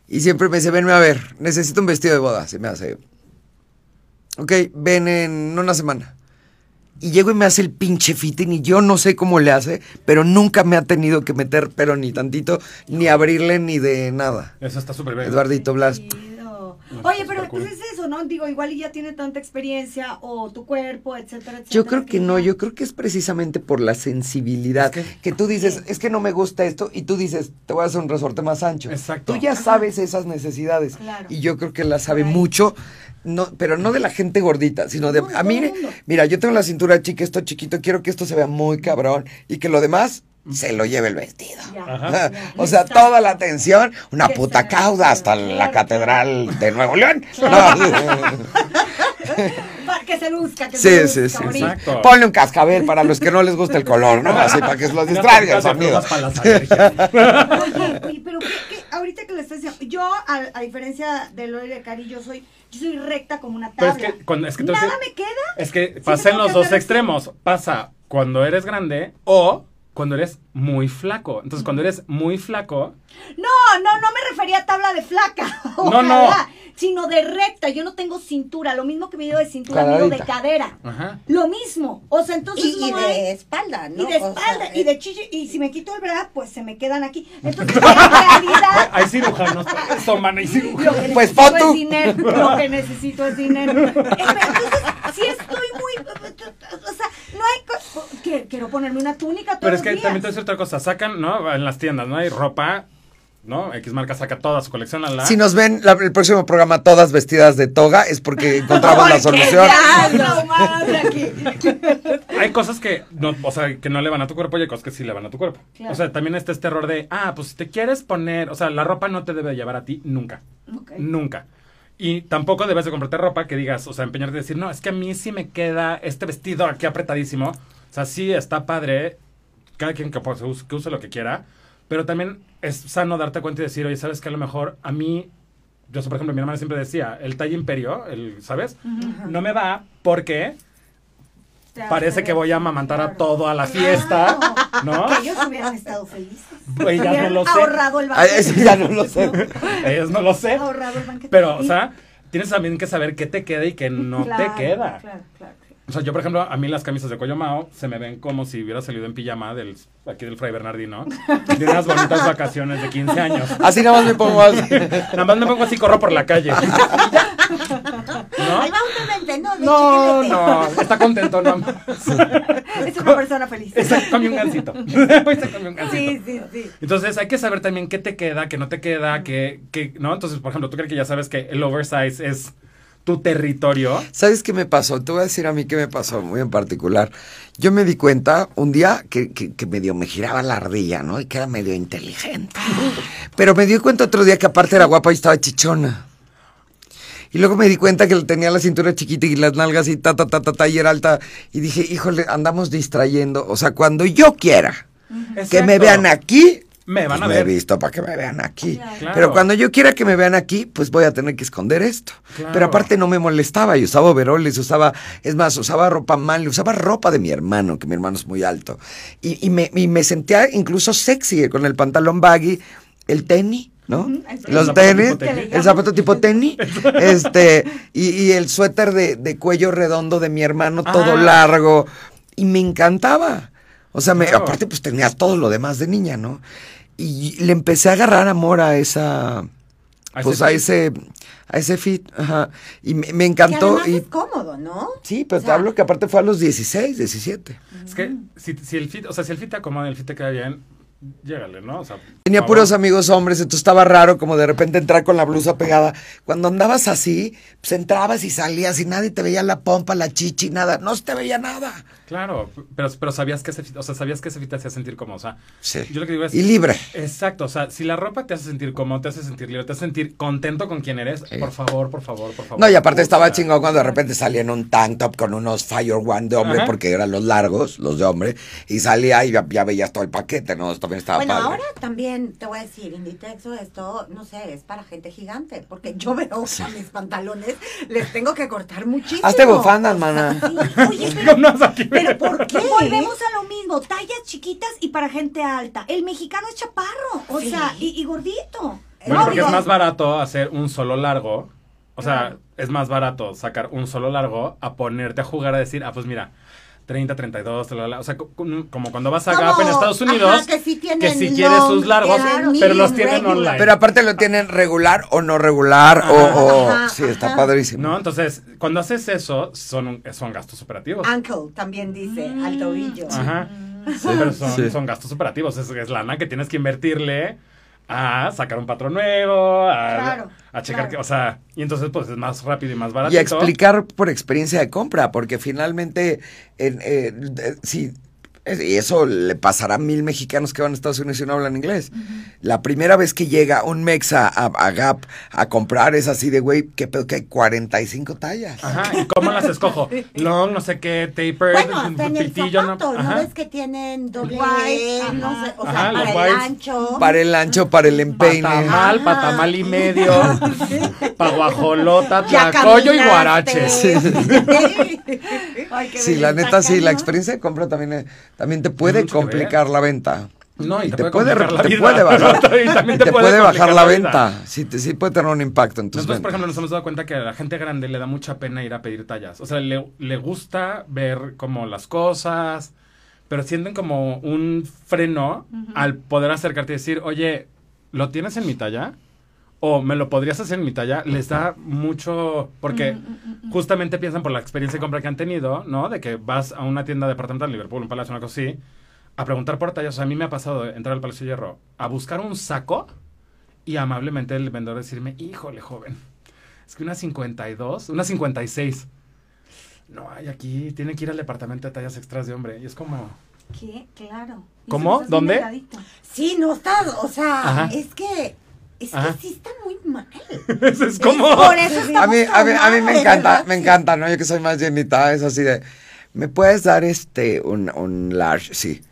Y siempre me dice, venme a ver, necesito un vestido de boda. Y me hace, ok, ven en una semana. Y llego y me hace el pinche fitting y yo no sé cómo le hace, pero nunca me ha tenido que meter pero ni tantito, ni abrirle ni de nada. Eso está súper bien. Eduardito Blas. Oye, pero cool. pues es eso, ¿no? Digo, igual y ya tiene tanta experiencia o tu cuerpo, etcétera, etcétera. Yo creo que no, yo creo que es precisamente por la sensibilidad. Es que, que- tú dices, es que no me gusta esto, y tú dices, te voy a hacer un resorte más ancho. Exacto. Tú ya sabes esas necesidades. Claro. Y yo creo que la sabe mucho, no, pero no de la gente gordita, sino de. No, a mí, mira, yo tengo la cintura chica, esto chiquito, quiero que esto se vea muy cabrón y que lo demás se lo lleve el vestido. Ya, ya. O sea, toda la atención, una puta cauda hasta la catedral de Nuevo León. Para que se luzca, que Sí, se sí, luzca, sí. bonito. Exacto. Ponle un cascabel para los que no les gusta el color, ¿no? Así para que los distraiga el Unas sonido. plumas para las alergias. Oye, oye, pero ¿qué, qué? ahorita que le estoy diciendo, yo, a, a diferencia de Lori de Cari, yo soy, yo soy recta como una Pero tabla. es que, cuando- es que Nada me queda. Es que pasa en los dos extremos. Pasa cuando eres grande o cuando eres muy flaco. Entonces, cuando eres muy flaco, No, no, no me refería a tabla de flaca. No, no. Sino de recta. Yo no tengo cintura. Lo mismo que mido de cintura, mido de Cuadradita. cadera. ajá. Lo mismo. O sea, entonces Y, y no hay- de espalda, ¿no? Y de O sea, espalda, y eh, de chichi, y si me quito el bra, pues se me quedan aquí. Entonces, en realidad, Hay cirujanos eso, man, hay lo cirujanos. que Pues necesito pon tú. es dinero. Lo que necesito es dinero. Eh, entonces, si estoy muy. O sea, no hay. que- Quiero ponerme una túnica todos Pero es que días. también te voy a decir otra cosa. Sacan, ¿no? En las tiendas, ¿no? Hay ropa, ¿no? X marca saca toda su colección a la. Si nos ven la- el próximo programa todas vestidas de toga, es porque encontramos la solución. Hay cosas que no, o sea, que no le van a tu cuerpo y hay cosas que sí le van a tu cuerpo. Claro. O sea, también está este error de, ah, pues si te quieres poner, o sea, la ropa no te debe llevar a ti nunca. Nunca. Y tampoco debes de comprarte ropa que digas, o sea, empeñarte y decir, no, es que a mí sí me queda este vestido aquí apretadísimo. O sea, sí está padre, cada quien que, pues, use, que use lo que quiera, pero también es sano darte cuenta y decir, oye, ¿sabes que A lo mejor a mí, yo por ejemplo, mi hermana siempre decía, el talle imperio, el, ¿sabes? No me va porque Parece que voy a amamantar a todo a la fiesta, ¿no? Que ellos hubieran estado felices. Ellas no Hubieran lo sé. ahorrado el banquete. eso ya no lo sé. Ellos no lo sé. Ahorrado el banquete. Pero, o sea, tienes también que saber qué te queda y qué no Claro, te queda. Claro, claro. claro. O sea, yo, por ejemplo, a mí las camisas de cuello mao se me ven como si hubiera salido en pijama del, aquí del Fray Bernardino, de unas bonitas vacaciones de 15 años. Así nada más me pongo así. Nada más me pongo así, corro por la calle. ¿No? Ahí va un demente, ¿no? De No, chiquilete. no, está contento nada más. Es una persona feliz. Exacto, come un gansito. Comió un gansito. Sí, sí, sí. Entonces hay que saber también qué te queda, qué no te queda, qué, qué, ¿no? Entonces, por ejemplo, tú crees que ya sabes que el oversize es tu territorio. ¿Sabes qué me pasó? Te voy a decir a mí qué me pasó, muy en particular. Yo me di cuenta un día que, que, que medio me giraba la ardilla, ¿no? Y que era medio inteligente. Pero me di cuenta otro día que aparte era guapa y estaba chichona. Y luego me di cuenta que tenía la cintura chiquita y las nalgas y ta, ta, ta, ta, ta, y era alta. Y dije, híjole, andamos distrayendo. O sea, cuando yo quiera que me vean aquí, Me van pues a me ver. he visto para que me vean aquí. Claro. Pero cuando yo quiera que me vean aquí, pues voy a tener que esconder esto. Claro. Pero aparte no me molestaba, y usaba overoles, usaba, es más, usaba ropa mal, usaba ropa de mi hermano, que mi hermano es muy alto. Y, y me, y me sentía incluso sexy con el pantalón baggy, el tenis. ¿No? Los tenis, el zapato tipo tenis, este, y, y el suéter de, de cuello redondo de mi hermano, todo Ah. largo, y me encantaba. O sea, me, Claro. aparte pues tenías todo lo demás de niña, ¿no? Y le empecé a agarrar amor a esa, A pues ese a ese, a ese fit, ajá. Y me, encantó. Y, es cómodo, ¿no? sí, pero O te hablo que aparte fue a los 16, 17. Es que si, si el fit, o sea, si el fit te acomoda y el fit te queda bien, llégale, ¿no? O sea, Tenía puros amigos hombres, entonces estaba raro como de repente entrar con la blusa pegada. Cuando andabas así, pues entrabas y salías y nadie te veía la pompa, la chichi, nada. No se te veía nada. Claro, pero, pero sabías que ese fit, o sea, sabías que ese fit te hacía sentir cómodo, o sea, Sí. yo lo que digo es... Y libre. Exacto, o sea, si la ropa te hace sentir cómodo, te hace sentir libre, te hace sentir contento con quien eres, Sí. por favor, por favor, por favor. No, y aparte estaba chingón cuando de repente salía en un tank top con unos Fire One de hombre, Ajá. porque eran los largos, los de hombre, y salía y ya, ya veías todo el paquete, ¿no? También estaba Bueno, padre. ahora también te voy a decir, Inditex o esto, no sé, es para gente gigante, porque yo veo a mis pantalones, les tengo que cortar muchísimo. Hazte bufanda, hermana. Sí, oye, pero, No, no, aquí pero ¿por qué? Volvemos a lo mismo, tallas chiquitas y para gente alta. El mexicano es chaparro, o Sí. sea, y, y gordito. Bueno, No, porque digo, es más barato hacer un solo largo. O sea, Claro. es más barato sacar un solo largo a ponerte a jugar a decir, ah, pues mira, 30, 32, la, la, la. o sea, co- co- como cuando vas a Gap en Estados Unidos, ajá, que sí tienen que si quieres sus largos, claro, pero los tienen regular. online. Pero aparte lo tienen regular o no regular o, o- Ajá, sí, está ajá. padrísimo. ¿No? Entonces, cuando haces eso, son, un- son gastos operativos. Ankle también dice, al tobillo. Ajá. Pero son, Sí. son gastos operativos. Es, es lana que tienes que invertirle a sacar un patrón nuevo, a, Claro, a checar claro. que, o sea, y entonces pues es más rápido y más barato. Y a explicar por experiencia de compra, porque finalmente, en, eh, es- y eso le pasará a mil mexicanos que van a Estados Unidos y no hablan inglés. La primera vez que llega un mexa a, a Gap a comprar es así de, güey, qué pedo que hay 45 tallas. Ajá, ¿y cómo las escojo? Long, no sé qué, taper, Bueno, hasta en el pitillo, zapato, ¿no? Ajá. ves que tienen doble White, no sé, o Ajá, sea, para el ancho. Para el ancho, para el empeine. Patamal, Ajá. patamal y medio, paguajolota, tlacoyo y guarache. Ay, qué Sí, la neta, sí, la ¿no? experiencia de compra también, eh, también te puede complicar la venta. No, y, te, te puede, puede, complicar la te vida. puede bajar, Y también te puede bajar la venta. Sí, te- sí puede tener un impacto en tus Nosotros, por ventas. ejemplo, nos hemos dado cuenta que a la gente grande le da mucha pena ir a pedir tallas. O sea, le, le gusta ver como las cosas, pero sienten como un freno al poder acercarte y decir, oye, ¿lo tienes en mi talla? O me lo podrías hacer en mi talla, les da mucho, porque justamente piensan por la experiencia de compra que han tenido, ¿no? De que vas a una tienda departamental en Liverpool, un palacio, una cosa así, a preguntar por tallas. O sea, a mí me ha pasado de entrar al Palacio de Hierro a buscar un saco y amablemente el vendedor decirme, híjole, joven, es que una 52, una 56. No hay aquí, tiene que ir al departamento de tallas extras de hombre. Y es como, ¿Qué? Claro. ¿Cómo? ¿Dónde? Sí, no está, o sea, Ajá. es que, es Ajá. que sí está muy mal. es, es como... Por eso A mí, a mí, a mí me encanta, ¿verdad? me Sí. encanta, ¿no? Yo que soy más llenita, es así de, ¿me puedes dar este, un, un large? Sí.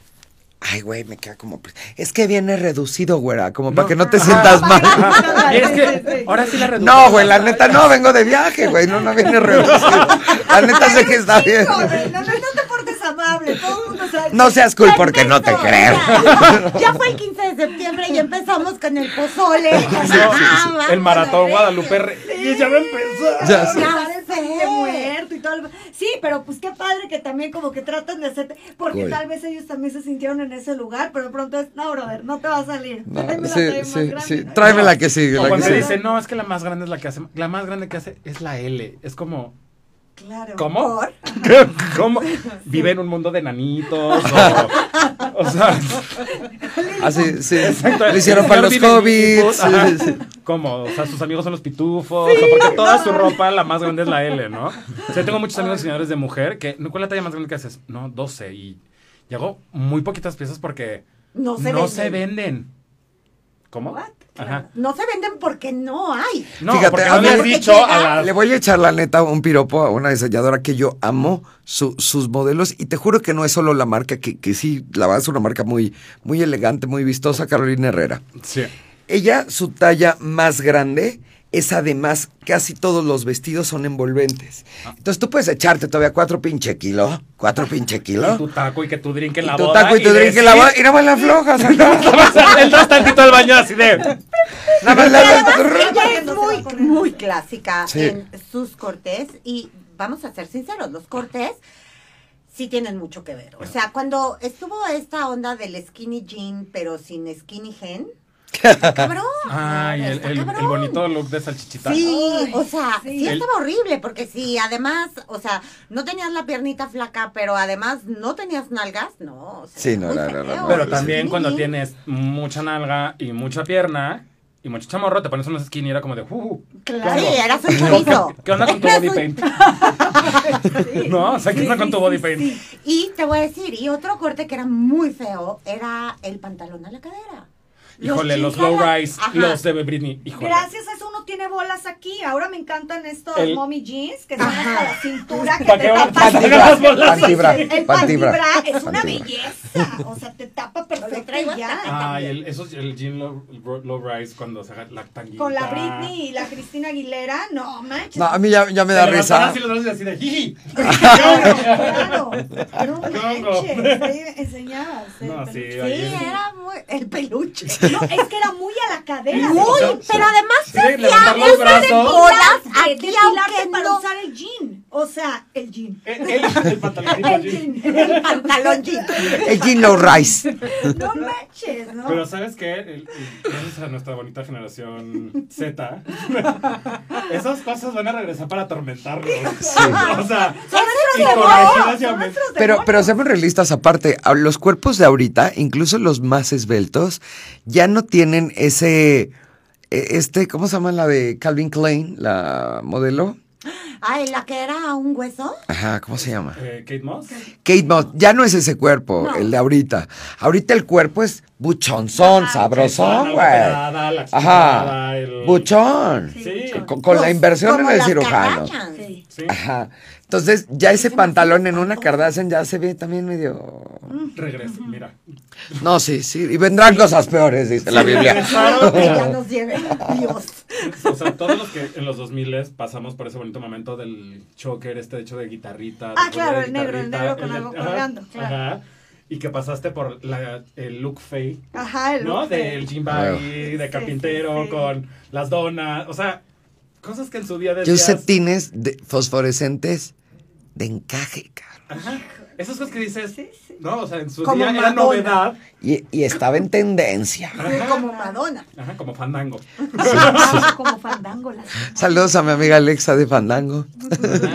Ay, güey, me queda como, es que viene reducido, güera, como para que no te Ajá. sientas mal. Ajá, es que ahora sí la reducción. No, güey, la neta, no, vengo de viaje, güey, no, no viene reducido. La neta sé que está bien. No, no, no te portes amable. Todo No seas cool porque no te creo. Ya, ya fue el 15 de septiembre y empezamos con el pozole. Ah, El maratón Guadalupe. Y ya va a empezar. Ya sé. Ya muerto y todo. el- Sí, pero pues qué padre que también como que tratan de hacerte. Porque Cool. tal vez ellos también se sintieron en ese lugar, pero de pronto es, no, brother, no te va a salir. No, Tráeme la sí, sí, tráeme la que sigue, O la que cuando sigue. dice, no, es que la más grande es la que hace. La más grande que hace es la L. Es como, Claro. ¿cómo? Por. ¿Cómo? Vive en un mundo de nanitos. O, o sea, Así, sí. Exacto. Lo hicieron para los hobbits. Sí, sí. ¿Cómo? O sea, sus amigos son los pitufos. o sea, porque toda su ropa, la más grande es la L, ¿no? O sea, tengo muchos amigos diseñadores de mujer que, ¿no? ¿cuál es la talla más grande que haces? No, 12. Y, y hago muy poquitas piezas porque No se no venden. se venden. ¿Cómo? Ajá. No se venden porque no hay. No, Fíjate, porque no mí- le has dicho a la... Le voy a echar la neta un piropo a una diseñadora que yo amo su- sus modelos y te juro que no es solo la marca, que, que sí, la verdad es una marca muy, muy elegante, muy vistosa, Carolina Herrera. Sí. Ella, su talla más grande es además, casi todos los vestidos son envolventes. Entonces tú puedes echarte todavía cuatro pinche kilo, cuatro pinche Y kilo. tu taco y que tu drink en la tu boda. taco y tu drink en la boda y nada más la aflojas. Entras tantito al baño así de... Nada más la- Ella es muy, muy clásica Sí. en sus cortes y vamos a ser sinceros, los cortes sí tienen mucho que ver. O sea, cuando estuvo esta onda del skinny jean pero sin skinny gen, cabrón. Ay, el, el, bonito look de salchichita. Sí, Ay, o sea, sí. sí, El- estaba horrible, porque sí, además, o sea, no tenías la piernita flaca, pero además no tenías nalgas, no. o sea, Sí, no, no, no. Pero también cuando tienes mucha nalga y mucha pierna y mucho chamorro, te pones unos skinny y era como de... Uh, Claro. Sí, eras un chorizo. ¿Qué onda con tu body paint? ¿No? O sea, ¿qué onda con tu body paint? Y te voy a decir, y otro corte que era muy feo era el pantalón a la cadera. Híjole, los a low rise, Ajá. los de Britney. Híjole. Gracias a eso uno tiene bolas aquí. Ahora me encantan estos El- mommy jeans que son hasta la cintura que ¿Para te qué van- tapan. bolas? Pantibra, El pantibra, pantibra es una pantibra. belleza. O sea, te tapa perfecto y ya. Ay, el, esos, el jean low, low rise cuando se haga la tanguita. Con la Britney y la Cristina Aguilera, no manches. No, a mí ya, ya me da risa. así los así de jiji. Claro, claro. No manches. enseñabas. No, sí, es- era muy... El peluche. No, es que era muy a la cadera. Muy, pero además Sí, usa de bolas aquí, aunque para no... usar el jean. O sea, el jean. El, el, el pantalonito El jean. El pantalón jean. El Jean Low Rise. No manches, ¿no? Pero ¿sabes qué? Gracias a nuestra bonita generación Z, esas cosas van a regresar para atormentarlos. O sea, demonios, Pero, pero seamos realistas aparte, los cuerpos de ahorita, incluso los más esbeltos, ya no tienen ese, e- este, ¿cómo se llama la de Calvin Klein, la modelo? Ay, la que era un hueso. Ajá, ¿cómo se llama? Eh, Kate Moss. Kate Moss, ya no es ese cuerpo, No. el de ahorita. Ahorita el cuerpo es buchonzón, sabrosón, La güey. Ajá, el- buchón. Sí. Con, con la Pues, inversión en el cirujano. Sí. Ajá. Entonces, ya ese pantalón en una Kardashian ya se ve también medio... Regresa, mira. No, sí, sí. Y vendrán cosas peores, dice la Biblia. Que ya nos lleve Dios. O sea, todos los que en los 2000 pasamos por ese bonito momento del choker, este hecho de guitarrita. Ah, de claro, el negro, el negro con el- algo ajá, colgando, claro. Ajá. Y que pasaste por la, el look fake, Ajá, el ¿no? look Del gym baggy, de carpintero, sí, sí. con las donas. O sea, cosas que en su día decías... Calcetines de fosforescentes de encaje, cabrón. Ajá. Esas cosas que dices, Sí, sí. no, o sea, en su Como día era Madonna. novedad. Y, y estaba en tendencia. Sí, como Madonna. Ajá, como fandango. Como fandango. las- Saludos a mi amiga Alexa de Fandango.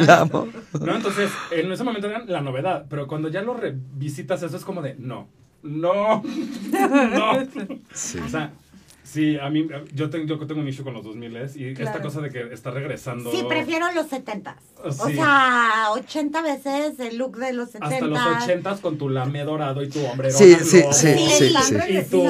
La amo. No, entonces, en ese momento era la novedad, pero cuando ya lo revisitas, eso es como de, no, no, no. O sea, sí, a mí, yo tengo, yo tengo un issue con los 2000 y esta Claro. cosa de que está regresando. Sí, prefiero los 70. O Sí. sea, 80 veces el look de los 70. Hasta los 80 con tu lamé dorado y tu hombrero. Sí, sí, sí, Sí, sí. Y tu...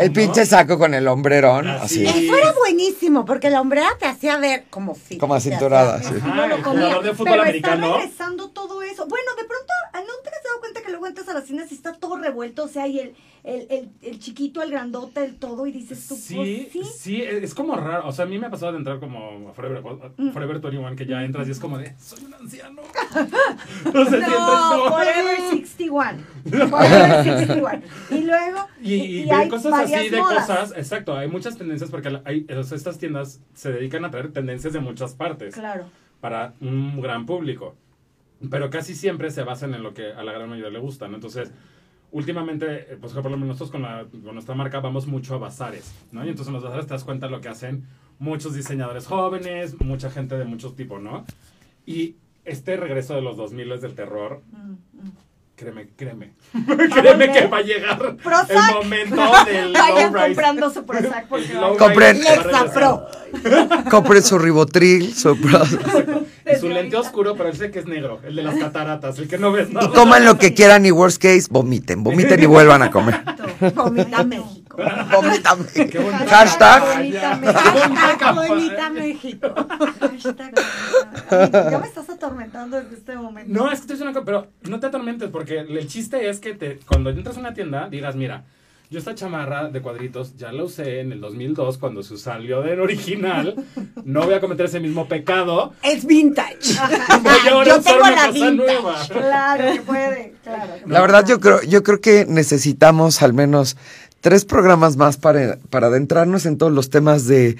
El pinche saco con el hombrerón, Así. así. Eso era buenísimo, porque la hombrera te hacía ver como fit. Como acinturada, sí. Ajá, No lo el jugador de fútbol Pero americano. está regresando todo eso. Bueno, de pronto, ¿no te has dado cuenta que luego entras a las cines y está todo revuelto? O sea, y el, el, el, el chiquito, el grandote, el todo, y dices tú, Sí, pues, sí. sí, es como raro. O sea, a mí me ha pasado de entrar como a Forever, a Forever 21, que ya entras y es como de, soy un anciano. no entras, No, no. Forever 61. Forever 61. Y luego. Y, y hay cosas así de modas. cosas, exacto, hay muchas tendencias porque hay, estas tiendas se dedican a traer tendencias de muchas partes Claro. para un gran público, pero casi siempre se basan en lo que a la gran mayoría le gusta, ¿no? Entonces, últimamente, eh, pues por lo menos nosotros con, la, con nuestra marca vamos mucho a bazares, ¿no? Y entonces en los bazares te das cuenta de lo que hacen muchos diseñadores jóvenes, mucha gente de muchos tipos, ¿no? Y este regreso de los 2000 del terror, Mm, mm. Créeme, créeme, créeme que va a llegar Prozac. el momento del Vayan low comprando su Prozac porque Compren- va a. Pro. Compren su ribotril, su... Y su lente oscuro, pero ese que es negro, el de las cataratas, el que no ves nada. Y coman lo que quieran y worst case, vomiten, vomiten y vuelvan a comer. Vomita México. Bonita Qué bonita Hashtag. Bonita México. Hashtag. Ay, Ya me estás atormentando desde este momento. No, es que te una cosa, pero no te atormentes, porque el chiste es que te, cuando entras a una tienda, digas, mira, yo esta chamarra de cuadritos ya la usé en el 2002 cuando se salió del original, no voy a cometer ese mismo pecado, Es vintage. voy ahora a Yo tengo una la cosa vintage. nueva. Claro que puede. Claro. que La verdad yo creo, yo creo que necesitamos al menos tres programas más para, para adentrarnos en todos los temas de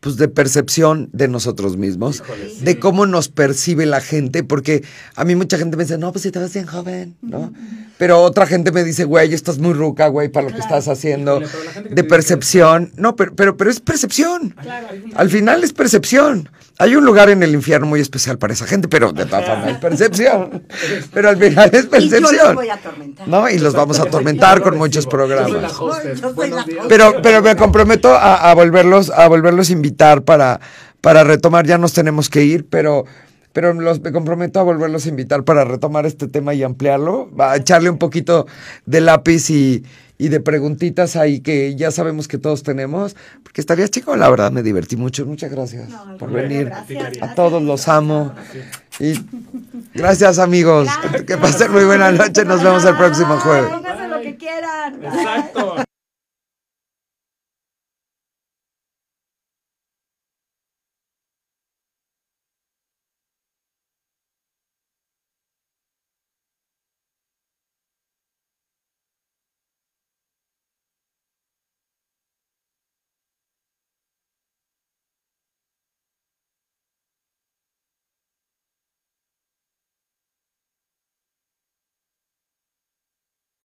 pues de percepción de nosotros mismos, Híjole, sí. de cómo nos percibe la gente, porque a mí mucha gente me dice, no, pues si te ves bien joven, ¿no? Pero otra gente me dice, güey, estás muy ruca, güey, para lo que estás haciendo, Híjole, de percepción. No, pero, pero, pero es percepción. Claro. Al final es percepción. Hay un lugar en el infierno muy especial para esa gente, pero de todas formas es percepción. Pero al final es Y yo los percepción. voy a atormentar. ¿No? Y los vamos a atormentar con muchos recibo. Yo soy la programas. hostess. Yo soy Buenos la días. Pero, pero me comprometo a, a volverlos, a volverlos a invitar para, para retomar. Ya nos tenemos que ir, pero, pero los, me comprometo a volverlos a invitar para retomar este tema y ampliarlo, a echarle un poquito de lápiz y, y de preguntitas ahí que ya sabemos que todos tenemos, porque estaría chico, la verdad, me divertí mucho. Muchas gracias No, por venir. gracias, A todos los amo. Y gracias amigos. Que pasen muy buena noche. Nos vemos el próximo jueves. Pónganse lo que quieran. Exacto.